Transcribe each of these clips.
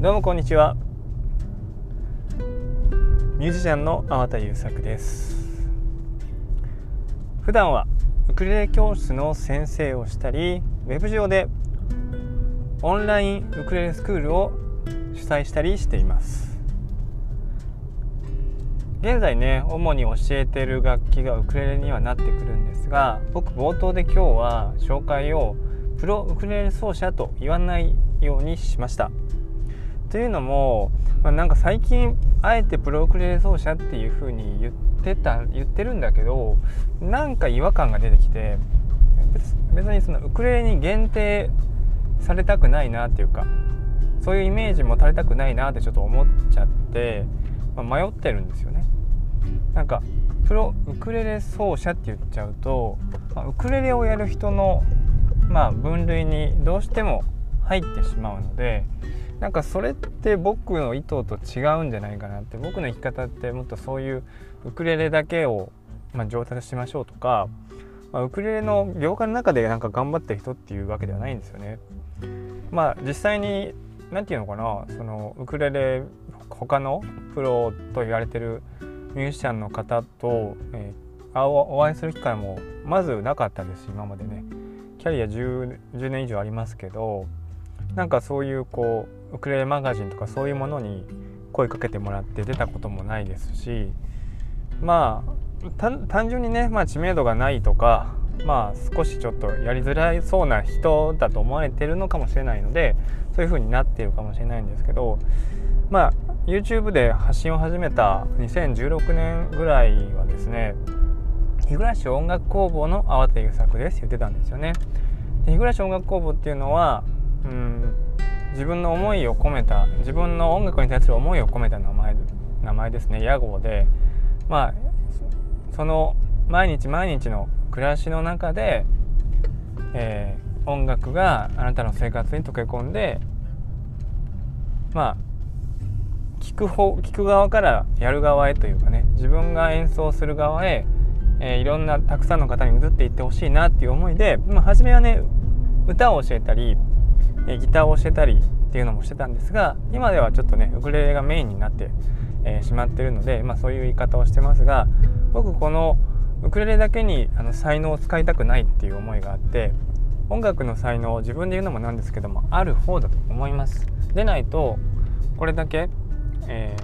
どうもこんにちは。ミュージシャンの粟田優作です。普段はウクレレ教室の先生をしたりウェブ上でオンラインウクレレスクールを主催したりしています。現在ね主に教えてる楽器がウクレレにはなってくるんですが僕冒頭で今日は紹介をプロウクレレ奏者と言わないようにしました。というのも、まあ、なんか最近あえてプロウクレレ奏者っていう風に言ってた言ってるんだけどなんか違和感が出てきて別にそのウクレレに限定されたくないなっていうかそういうイメージ持たれたくないなってちょっと思っちゃって、まあ、迷ってるんですよね。なんかプロウクレレ奏者って言っちゃうと、まあ、ウクレレをやる人の、まあ、分類にどうしても入ってしまうのでなんかそれって僕の意図と違うんじゃないかなって僕の生き方ってもっとそういうウクレレだけを、まあ、上達しましょうとか、まあ、ウクレレの業界の中でなんか頑張ってる人っていうわけではないんですよね。まあ実際に何て言うのかなそのウクレレ他のプロと言われてるミュージシャンの方と、えー、お会いする機会もまずなかったですし今までねキャリア 10, 10年以上ありますけどなんかそういうこうウクレレマガジンとかそういうものに声かけてもらって出たこともないですしまあ単純にね、まあ、知名度がないとかまあ少しちょっとやりづらいそうな人だと思われてるのかもしれないのでそういう風になっているかもしれないんですけどまあ YouTube で発信を始めた2016年ぐらいはですね日暮音楽工房の慌て優作です言ってたんですよね。で日暮音楽工房っていうのはうん自分の思いを込めた自分の音楽に対する思いを込めた名前名前ですね。屋号でまあその毎日毎日の暮らしの中で、えー、音楽があなたの生活に溶け込んでまあ聞く方聞く側からやる側へというかね自分が演奏する側へ、えー、いろんなたくさんの方に移っていってほしいなっていう思いで、まあ、初めはね歌を教えたりギターを教えたりっていうのもしてたんですが今ではちょっとねウクレレがメインになって、えー、しまってるので、まあ、そういう言い方をしてますが僕このウクレレだけにあの才能を使いたくないっていう思いがあって音楽の才能を自分で言うのもなんですけどもある方だと思います。でないとこれだけ、え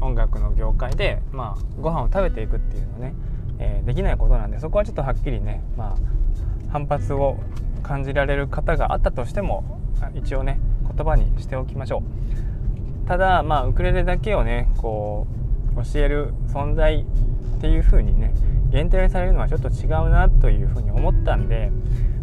ー、音楽の業界で、まあ、ご飯を食べていくっていうのね、えー、できないことなんでそこはちょっとはっきりね、まあ、反発を感じられる方があったとしても一応ね言葉にしておきましょう。ただまあウクレレだけをねこう教える存在っていう風にね限定されるのはちょっと違うなというふうに思ったんで、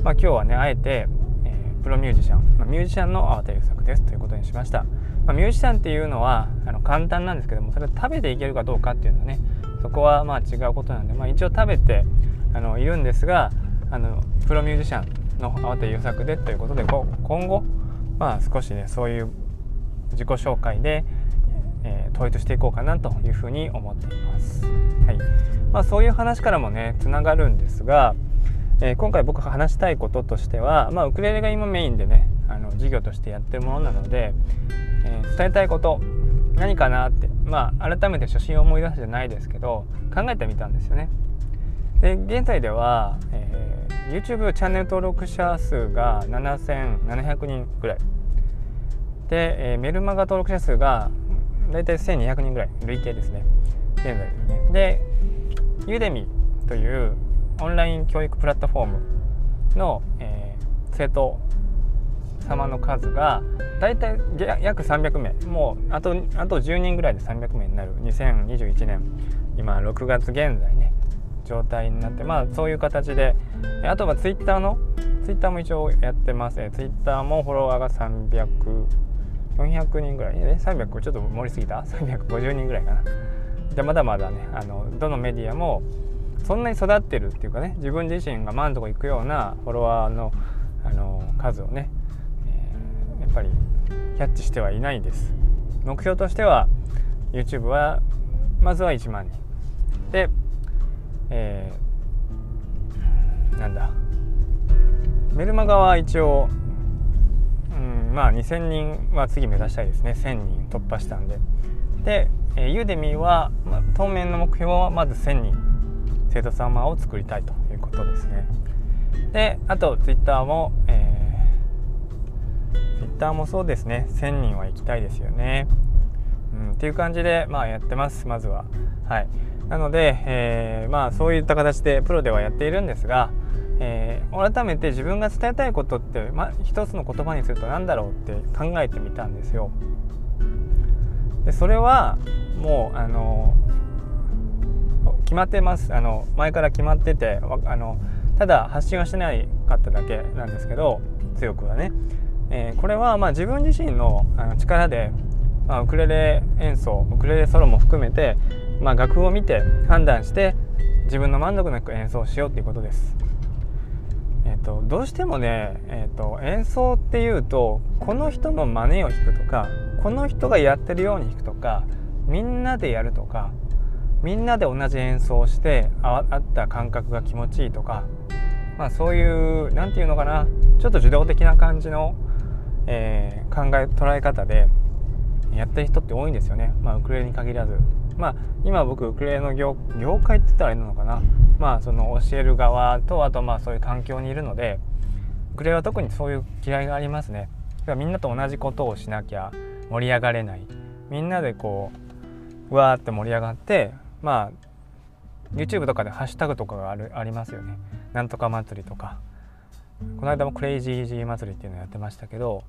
まあ、今日はねあえて、えー、プロミュージシャン、まあ、ミュージシャンの粟田優作ですということにしました、まあ、ミュージシャンっていうのはあの簡単なんですけどもそれを食べていけるかどうかっていうのはねそこはまあ違うことなんで、まあ、一応食べてあのいるんですがあのプロミュージシャンの慌て優作でということで今後まあ少しねそういう自己紹介で、えー、統一していこうかなというふうに思っています。はいまあ、そういう話からもねつながるんですが、えー、今回僕が話したいこととしては、まあ、ウクレレが今メインでねあの授業としてやってるものなので、えー、伝えたいこと何かなってまあ改めて初心を思い出すじゃないですけど考えてみたんですよね。で現在では、え、YouTube チャンネル登録者数が7700人ぐらい。で、えー、メルマガ登録者数が大体1200人ぐらい累計ですね。現在ですね。でユデミというオンライン教育プラットフォームの、えー、生徒様の数が大体約300名。もうあとあと10人ぐらいで300名になる。2021年。今6月現在ね。状態になってまあそういう形であとはツイッターのツイッターも一応やってます。ねツイッターもフォロワーが300 400人ぐらい。ね300ちょっと盛りすぎた？350人ぐらいかな。でまだまだねあのどのメディアもそんなに育ってるっていうかね自分自身が満足いくようなフォロワーのあの数をね、えー、やっぱりキャッチしてはいないです。目標としては YouTube はまずは1万人。でえー、なんだ。メルマガは一応、うん、、まあ2000人は次目指したいですね。1000人突破したんで。で、え、ユーデミーは、まあ、当面の目標はまず1000人生徒様を作りたいということですね。であとツイッターも、えー、ツイッターもそうですね。1000人は行きたいですよね、うん、っていう感じでまあやってます。まずは。はい。なので、えー、まあそういった形でプロではやっているんですが、えー、改めて自分が伝えたいことって、まあ、一つの言葉にすると何だろうって考えてみたんですよ。でそれはもうあの決まってますあの前から決まっててあのただ発信はしてないかっただけなんですけど強くはね、えー、これはまあ自分自身のあの力で、まあ、ウクレレ演奏ウクレレソロも含めて、まあ、楽譜を見て判断して自分の満足なく演奏しようっていうことです。えーと、どうしてもね、えーと、演奏っていうとこの人の真似を弾くとかこの人がやってるように弾くとかみんなでやるとかみんなで同じ演奏をしてあった感覚が気持ちいいとか、まあ、そういう何て言うのかなちょっと受動的な感じの、えー、考え捉え方でやってる人って多いんですよね、まあ、ウクレレに限らず。まあ、今僕ウクレレの業界って言ったらいいのかな。まあその教える側とあとまあそういう環境にいるのでウクレレは特にそういう嫌いがありますね。みんなと同じことをしなきゃ盛り上がれない。みんなでこうわーって盛り上がってまあ YouTube とかでハッシュタグとかがあるありますよね。なんとか祭りとか。この間もクレイジージー祭りっていうのやってましたけど、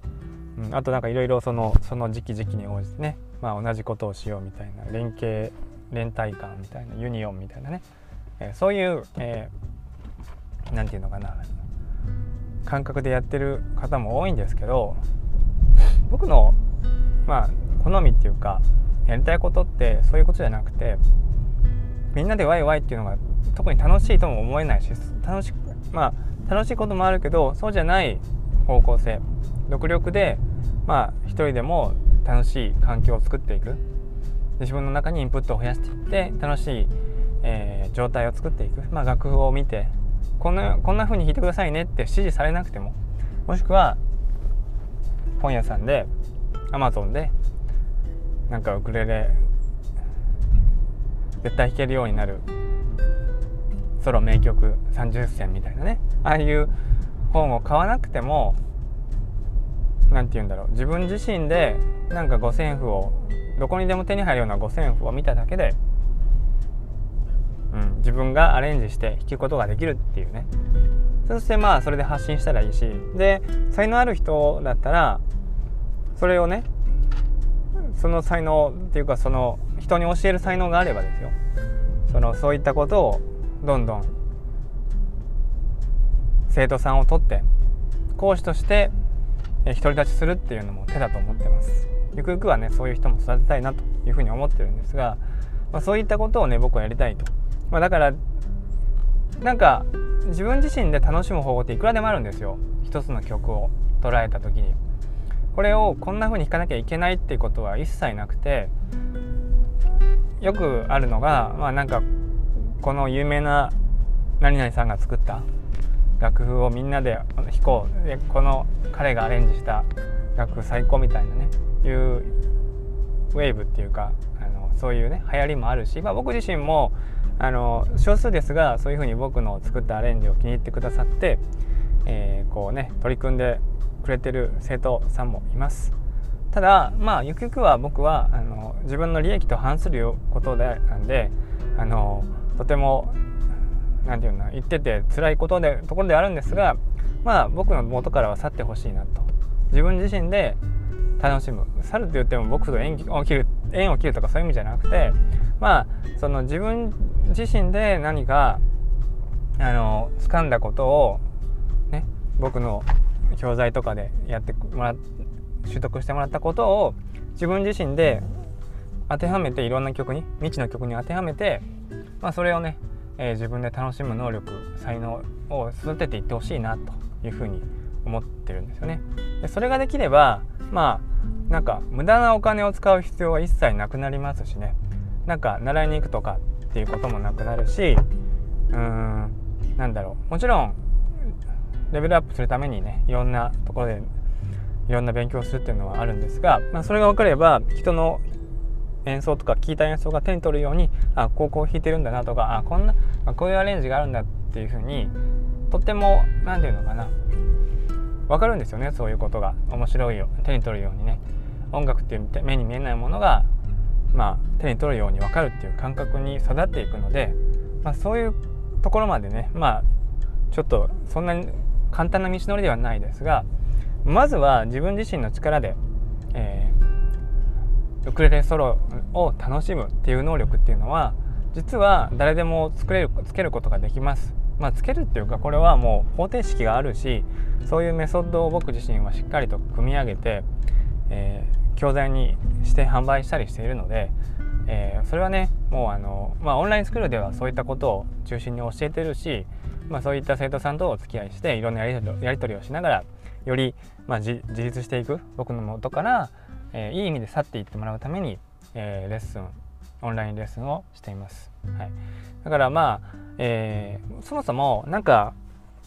うん、あとなんかいろいろそのその時期時期に応じてね、まあ、同じことをしようみたいな連携連帯感みたいなユニオンみたいなね。えそういう、えー、て言うのかな。感覚でやってる方も多いんですけど僕のまあ好みっていうかやりたいことってそういうことじゃなくてみんなでワイワイっていうのが特に楽しいとも思えないし楽しまあ楽しいこともあるけどそうじゃない方向性独力でまあ一人でも楽しい環境を作っていく。で自分の中にインプットを増やしていって楽しいえー、状態を作っていく、まあ、楽譜を見てこんなこんな風に弾いてくださいねって指示されなくてももしくは本屋さんでアマゾンでなんかウクレレ絶対弾けるようになるソロ名曲30選みたいなね。ああいう本を買わなくても何て言うんだろう。自分自身でなんか五線譜をどこにでも手に入るような五線譜を見ただけでうん、自分がアレンジして弾くことができるっていうね。そしてまあそれで発信したらいいし。で才能ある人だったらそれをねその才能っていうかその人に教える才能があればですよ。そのそういったことをどんどん生徒さんを取って講師としてえ独り立ちするっていうのも手だと思ってます。ゆくゆくはねそういう人も育てたいなというふうに思ってるんですが、まあ、そういったことをね僕はやりたいと。まあ、だからなんか自分自身で楽しむ方法っていくらでもあるんですよ。一つの曲を捉えた時に。これをこんな風に弾かなきゃいけないっていうことは一切なくてよくあるのがまあなんかこの有名な何々さんが作った楽譜をみんなで弾こうでこの彼がアレンジした楽譜最高みたいなねいうウェーブっていうかあのそういうね流行りもあるし、まあ、僕自身もあの少数ですがそういうふうに僕の作ったアレンジを気に入ってくださって、えー、こうね取り組んでくれてる生徒さんもいます。ただまあゆくゆくは僕はあの自分の利益と反することでなんであのとても何て言うの言ってて辛いことでところであるんですがまあ僕の元からは去ってほしいなと。自分自身で楽しむ。去ると言っても僕と縁を切る縁を切るとかそういう意味じゃなくてまあその自分自身で何かあの掴んだことをね僕の教材とかでやってもら習得してもらったことを自分自身で当てはめていろんな曲に未知の曲に当てはめて、まあ、それをね、えー、自分で楽しむ能力才能を育てていってほしいなというふうに思ってるんですよね。でそれができればまあなんか無駄なお金を使う必要は一切なくなりますしねなんか習いに行くとかっていうこともなくなるしうーんなんだろうもちろんレベルアップするためにねいろんなところでいろんな勉強をするっていうのはあるんですが、まあ、それが分かれば人の演奏とか聞いた演奏が手に取るようにあこうこう弾いてるんだなとかあこんなあこういうアレンジがあるんだっていうふうにとっても何て言うのかな。分かるんですよねそういうことが。面白いよ手に取るようにね。音楽っていう目に見えないものが、まあ、手に取るように分かるっていう感覚に育っていくので、まあ、そういうところまでねまあちょっとそんなに簡単な道のりではないですがまずは自分自身の力で、えー、ウクレレソロを楽しむっていう能力っていうのは実は誰でも作れるつけることができます。まあ、つけるっていうかこれはもう方程式があるしそういうメソッドを僕自身はしっかりと組み上げて、えー、教材にして販売したりしているので、えー、それはねもうあの、まあ、オンラインスクールではそういったことを中心に教えてるし、まあ、そういった生徒さんとお付き合いしていろんなやり取りをしながらより、まあ、自立していく僕のもとから、えー、いい意味で去っていってもらうために、え、レッスンオンラインレッスンをしています。はい、だからまあ、えー、そもそもなんか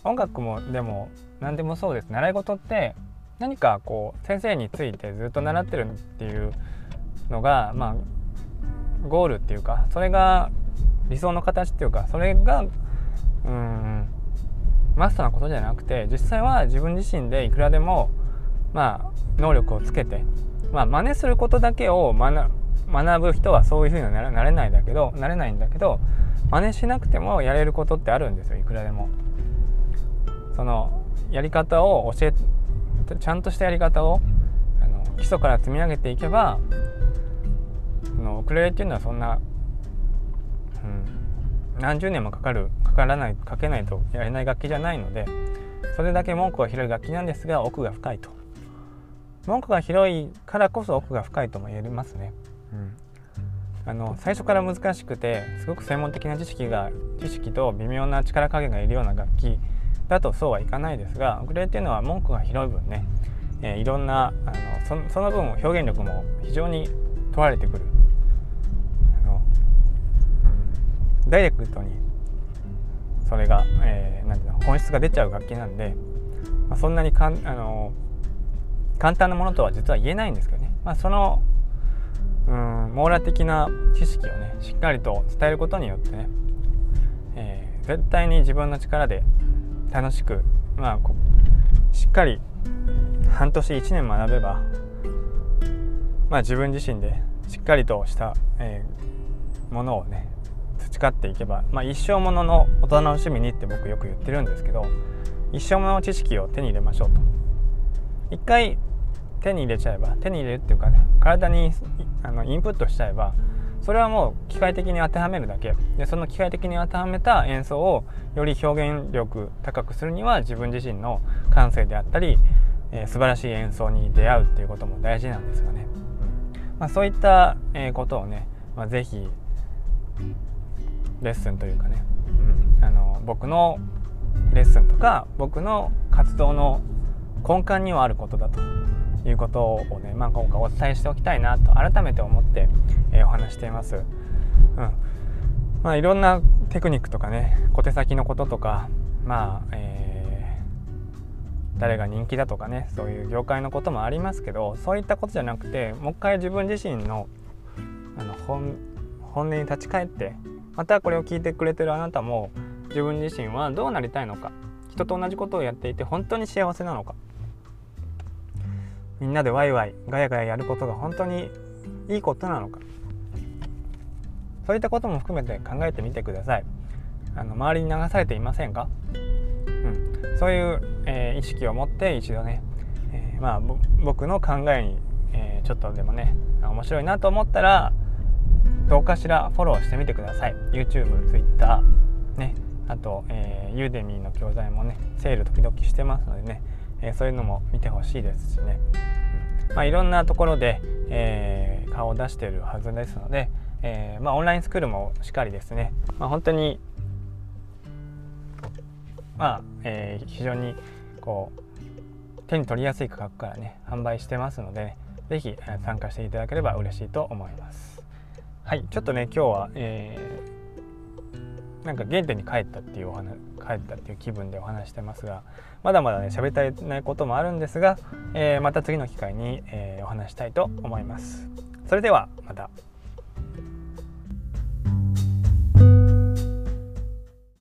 音楽もでも何でもそうです習い事って何かこう先生についてずっと習ってるっていうのがまあゴールっていうかそれが理想の形っていうかそれがうんマストなことじゃなくて実際は自分自身でいくらでもまあ能力をつけてまあ真似することだけを学学ぶ人はそういうふうにはなれないんだけどなれないんだけど真似しなくてもやれることってあるんですよいくらでも。そのやり方を教えちゃんとしたやり方をあの基礎から積み上げていけばそのウクレレっていうのはそんな、うん、何十年もかかるかからないかけないとやれない楽器じゃないのでそれだけ文句が広い楽器なんですが奥が深いと文句が広いからこそ奥が深いとも言えますね。うん。あの最初から難しくてすごく専門的な知識が知識と微妙な力加減がいるような楽器だとそうはいかないですがウクレレっていうのは文句が広い分ね、えー、いろんなあのその分表現力も非常に問われてくる。あの、うん、ダイレクトにそれが、えー、なんていうの本質が出ちゃう楽器なんで、まあ、そんなにかんあの簡単なものとは実は言えないんですけどね、まあ、そのうん網羅的な知識をねしっかりと伝えることによってね、えー、絶対に自分の力で楽しくまあしっかり半年1年学べばまあ自分自身でしっかりとした、えー、ものをね培っていけば、まあ、一生もののお楽しみにって僕よく言ってるんですけど一生ものの知識を手に入れましょうと。一回手に入れちゃえば手に入れるっていうかね体にあのインプットしちゃえばそれはもう機械的に当てはめるだけでその機械的に当てはめた演奏をより表現力高くするには自分自身の感性であったり、えー、素晴らしい演奏に出会うっていうことも大事なんですよね。まあ、そういった、えー、ことをね、まあ、ぜひレッスンというかね、うん、あの僕のレッスンとか僕の活動の根幹にはあることだということをね、まあ、今回お伝えしておきたいなと改めて思って、えー、お話しています。うんまあ、いろんなテクニックとかね小手先のこととかまあ、えー、誰が人気だとかねそういう業界のこともありますけどそういったことじゃなくてもう一回自分自身のあの本本音に立ち返ってまたこれを聞いてくれてるあなたも自分自身はどうなりたいのか人と同じことをやっていて本当に幸せなのかみんなでワイワイガヤガヤやることが本当にいいことなのか。そういったことも含めて考えてみてください。あの周りに流されていませんか、うん、そういう、えー、意識を持って一度ね、えー、まあ僕の考えに、えー、ちょっとでもね面白いなと思ったらどうかしらフォローしてみてください。YouTube、Twitter ね。あと、えー、ユーデミーの教材もねセール時々してますのでね。えそういうのも見てほしいですしね、うん。まあ、いろんなところで、えー、顔を出しているはずですので、えー、まあ、オンラインスクールもしっかりですね、まあ、本当にまあ、えー、非常にこう手に取りやすい価格からね販売してますので、ね、ぜひ参加していただければ嬉しいと思います。はい、ちょっとね今日は、えー、なんか原点に帰ったっていうお話帰ったっていう気分でお話してますがまだまだね喋り足りないこともあるんですが、えー、また次の機会に、えー、お話したいと思います。それではまた。